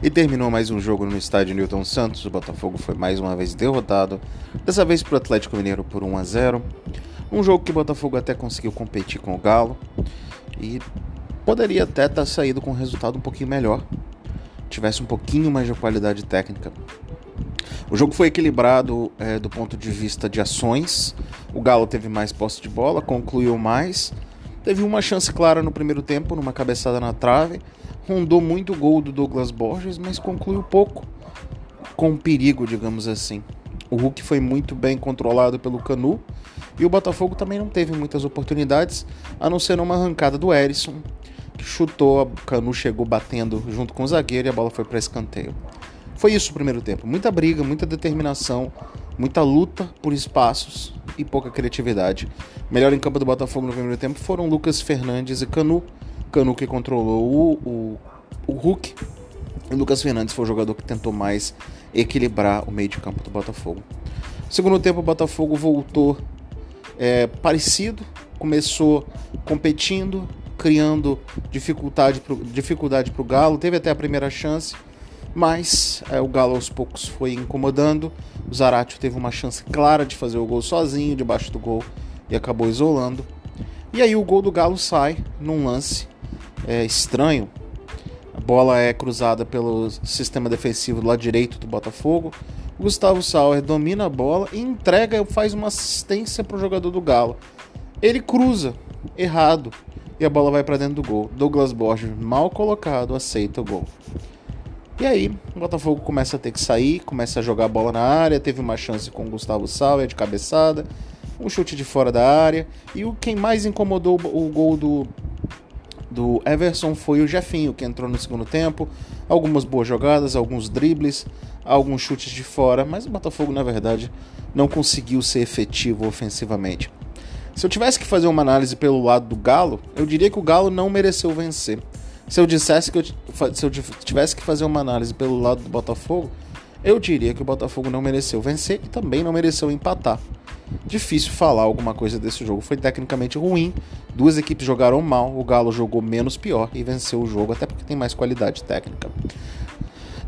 E terminou mais um jogo no estádio Newton Santos. O Botafogo foi mais uma vez derrotado, dessa vez para o Atlético Mineiro por 1 a 0. Um jogo que o Botafogo até conseguiu competir com o Galo e poderia até estar tá saído com um resultado um pouquinho melhor, tivesse um pouquinho mais de qualidade técnica. O jogo foi equilibrado é, do ponto de vista de ações. O Galo teve mais posse de bola, concluiu mais. Teve uma chance clara no primeiro tempo, numa cabeçada na trave rondou muito o gol do Douglas Borges, mas concluiu pouco com perigo, digamos assim. O Hulk foi muito bem controlado pelo Canu e o Botafogo também não teve muitas oportunidades, a não ser numa arrancada do Erisson, que chutou, o Canu chegou batendo junto com o zagueiro e a bola foi para escanteio. Foi isso o primeiro tempo. Muita briga, muita determinação, muita luta por espaços e pouca criatividade. Melhor em campo do Botafogo no primeiro tempo foram Lucas Fernandes e Canu, Canu que controlou o, o, o Hulk. O Lucas Fernandes foi o jogador que tentou mais equilibrar o meio de campo do Botafogo. Segundo tempo, o Botafogo voltou é, parecido, começou competindo, criando dificuldade para dificuldade o Galo, teve até a primeira chance, mas é, o Galo aos poucos foi incomodando. O Zaratio teve uma chance clara de fazer o gol sozinho, debaixo do gol, e acabou isolando. E aí o gol do Galo sai num lance é, estranho. A bola é cruzada pelo sistema defensivo do lado direito do Botafogo. O Gustavo Sauer domina a bola e entrega, faz uma assistência para o jogador do Galo. Ele cruza errado e a bola vai para dentro do gol. Douglas Borges, mal colocado, aceita o gol. E aí, o Botafogo começa a ter que sair, começa a jogar a bola na área. Teve uma chance com o Gustavo Sauer de cabeçada, um chute de fora da área. E o quem mais incomodou o gol do, do Everson foi o Jefinho, que entrou no segundo tempo. Algumas boas jogadas, alguns dribles, alguns chutes de fora, mas o Botafogo, na verdade, não conseguiu ser efetivo ofensivamente. Se eu tivesse que fazer uma análise pelo lado do Galo, eu diria que o Galo não mereceu vencer. Se eu dissesse que eu, se eu tivesse que fazer uma análise pelo lado do Botafogo, eu diria que o Botafogo não mereceu vencer e também não mereceu empatar. Difícil falar alguma coisa desse jogo. Foi tecnicamente ruim. Duas equipes jogaram mal. O Galo jogou menos pior e venceu o jogo, até porque tem mais qualidade técnica.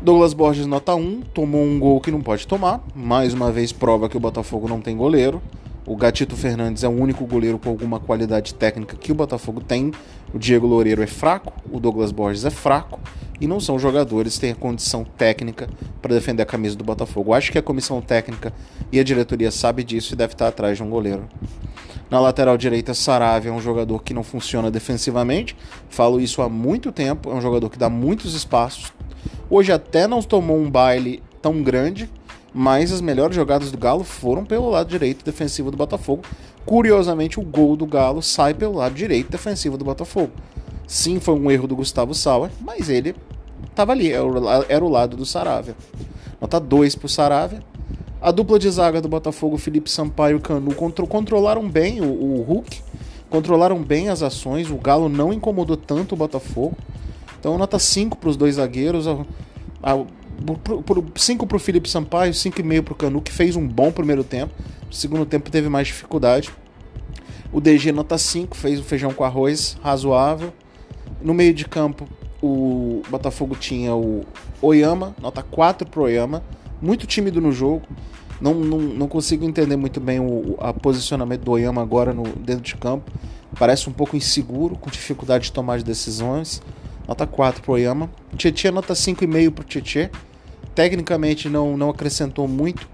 Douglas Borges, nota 1, tomou um gol que não pode tomar. Mais uma vez prova que o Botafogo não tem goleiro. O Gatito Fernandes é o único goleiro com alguma qualidade técnica que o Botafogo tem. O Diego Loureiro é fraco, o Douglas Borges é fraco e não são jogadores têm a condição técnica para defender a camisa do Botafogo. Acho que a comissão técnica e a diretoria sabe disso e deve estar atrás de um goleiro. Na lateral direita, Saravia é um jogador que não funciona defensivamente. Falo isso há muito tempo. É um jogador que dá muitos espaços. Hoje até não tomou um baile tão grande, mas as melhores jogadas do Galo foram pelo lado direito defensivo do Botafogo. Curiosamente, o gol do Galo sai pelo lado direito defensivo do Botafogo. Sim, foi um erro do Gustavo Sauer, mas ele estava ali, era o lado do Saravia. Nota 2 para o Saravia. A dupla de zaga do Botafogo, Felipe Sampaio e Canu, contro controlaram bem o, o Hulk, controlaram bem as ações. O Galo não incomodou tanto o Botafogo. Então, nota 5 para os dois zagueiros. 5 para o Felipe Sampaio, 5,5 para o Canu, que fez um bom primeiro tempo. No segundo tempo teve mais dificuldade. O DG nota 5, fez o feijão com arroz razoável. No meio de campo, o Botafogo tinha o Oyama, nota 4 pro Oyama, muito tímido no jogo. Não, não, não consigo entender muito bem o a posicionamento do Oyama agora no, dentro de campo. Parece um pouco inseguro, com dificuldade de tomar decisões. Nota 4 pro Oyama. Tietchan nota 5,5 pro Tietchan. Tecnicamente não, não acrescentou muito,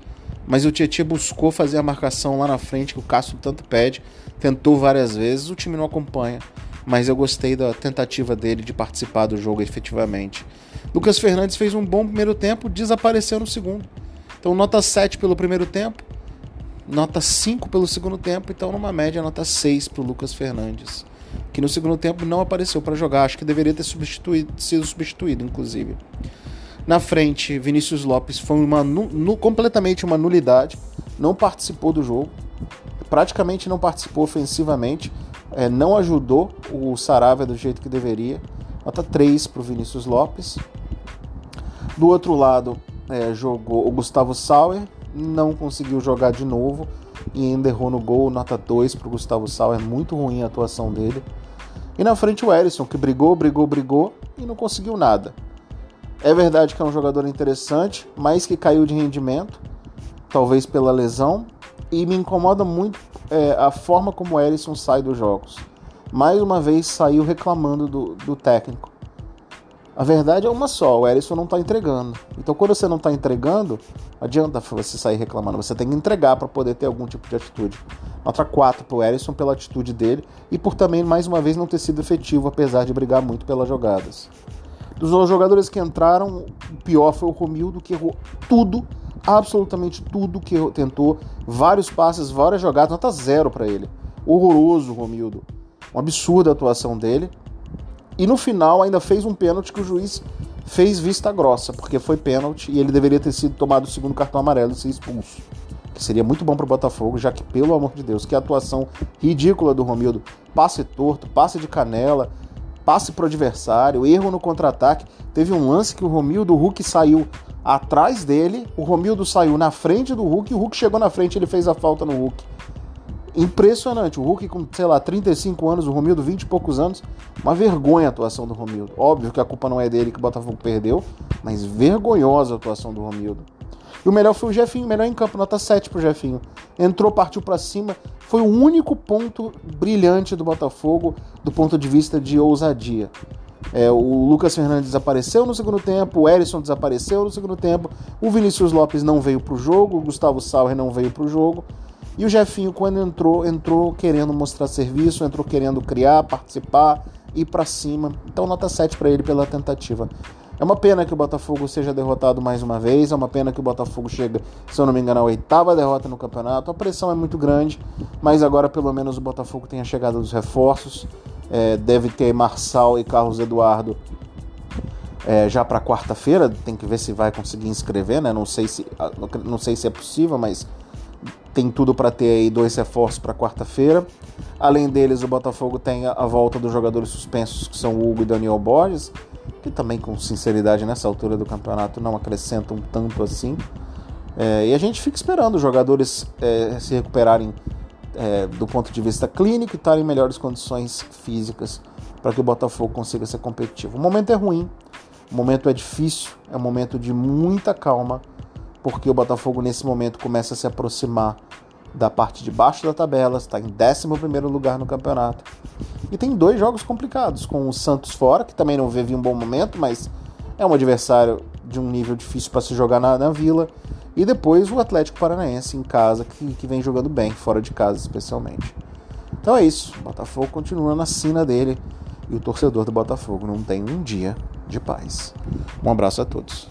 mas o Tietchan buscou fazer a marcação lá na frente, que o Castro tanto pede. Tentou várias vezes, o time não acompanha mas eu gostei da tentativa dele de participar do jogo efetivamente. Lucas Fernandes fez um bom primeiro tempo, desapareceu no segundo. Então, nota 7 pelo primeiro tempo, nota 5 pelo segundo tempo, então, numa média, nota 6 para o Lucas Fernandes, que no segundo tempo não apareceu para jogar, acho que deveria ter substituído, sido substituído, inclusive. Na frente, Vinícius Lopes foi uma, nu, completamente uma nulidade, não participou do jogo, praticamente não participou ofensivamente é, não ajudou o Saravia do jeito que deveria. Nota 3 para o Vinícius Lopes. Do outro lado, é, jogou o Gustavo Sauer, não conseguiu jogar de novo e ainda errou no gol. Nota 2 para o Gustavo Sauer, muito ruim a atuação dele. E na frente o Erisson, que brigou, brigou, brigou e não conseguiu nada. É verdade que é um jogador interessante, mas que caiu de rendimento, talvez pela lesão, e me incomoda muito é, a forma como o Erisson sai dos jogos. Mais uma vez saiu reclamando do, do técnico. A verdade é uma só, o Erisson não está entregando. Então quando você não está entregando, adianta você sair reclamando, você tem que entregar para poder ter algum tipo de atitude. Nota 4 para o Erisson pela atitude dele e por também, mais uma vez, não ter sido efetivo, apesar de brigar muito pelas jogadas. Dos jogadores que entraram, o pior foi o Romildo, que errou tudo, absolutamente tudo que tentou. Vários passes, várias jogadas, nota zero para ele. Horroroso, Romildo. Uma absurda atuação dele. E no final ainda fez um pênalti que o juiz fez vista grossa, porque foi pênalti e ele deveria ter sido tomado o segundo cartão amarelo e ser expulso. Que seria muito bom para o Botafogo, já que, pelo amor de Deus, que atuação ridícula do Romildo. Passe torto, passe de canela, passe pro adversário, erro no contra-ataque. Teve um lance que o Romildo, o Hulk saiu atrás dele, o Romildo saiu na frente do Hulk, o Hulk chegou na frente, ele fez a falta no Hulk. Impressionante, o Hulk com, sei lá, 35 anos, o Romildo 20 e poucos anos, uma vergonha a atuação do Romildo. Óbvio que a culpa não é dele que o Botafogo perdeu, mas vergonhosa a atuação do Romildo. E o melhor foi o Jefinho, melhor em campo, nota 7 pro Jefinho. Entrou, partiu para cima, foi o único ponto brilhante do Botafogo do ponto de vista de ousadia. É, o Lucas Fernandes desapareceu no segundo tempo, o Erisson desapareceu no segundo tempo, o Vinícius Lopes não veio para o jogo, o Gustavo Sauer não veio para o jogo. E o Jefinho, quando entrou, entrou querendo mostrar serviço, entrou querendo criar, participar, ir para cima. Então, nota 7 para ele pela tentativa. É uma pena que o Botafogo seja derrotado mais uma vez, é uma pena que o Botafogo chega, se eu não me engano, a oitava derrota no campeonato. A pressão é muito grande, mas agora pelo menos o Botafogo tem a chegada dos reforços. É, deve ter Marçal e Carlos Eduardo é, já para quarta-feira. Tem que ver se vai conseguir inscrever, né? Não sei se, não sei se é possível, mas tem tudo para ter aí dois reforços para quarta-feira. Além deles, o Botafogo tem a volta dos jogadores suspensos, que são Hugo e Daniel Borges que também com sinceridade nessa altura do campeonato não acrescentam tanto assim. É, e a gente fica esperando os jogadores é, se recuperarem é, do ponto de vista clínico e estarem em melhores condições físicas para que o Botafogo consiga ser competitivo. O momento é ruim, o momento é difícil, é um momento de muita calma, porque o Botafogo nesse momento começa a se aproximar da parte de baixo da tabela, está em 11 lugar no campeonato. E tem dois jogos complicados, com o Santos fora, que também não vive um bom momento, mas é um adversário de um nível difícil para se jogar na, na, Vila. E depois o Atlético Paranaense em casa, que, que vem jogando bem, fora de casa especialmente. Então é isso, o Botafogo continua na sina dele e o torcedor do Botafogo não tem um dia de paz. Um abraço a todos.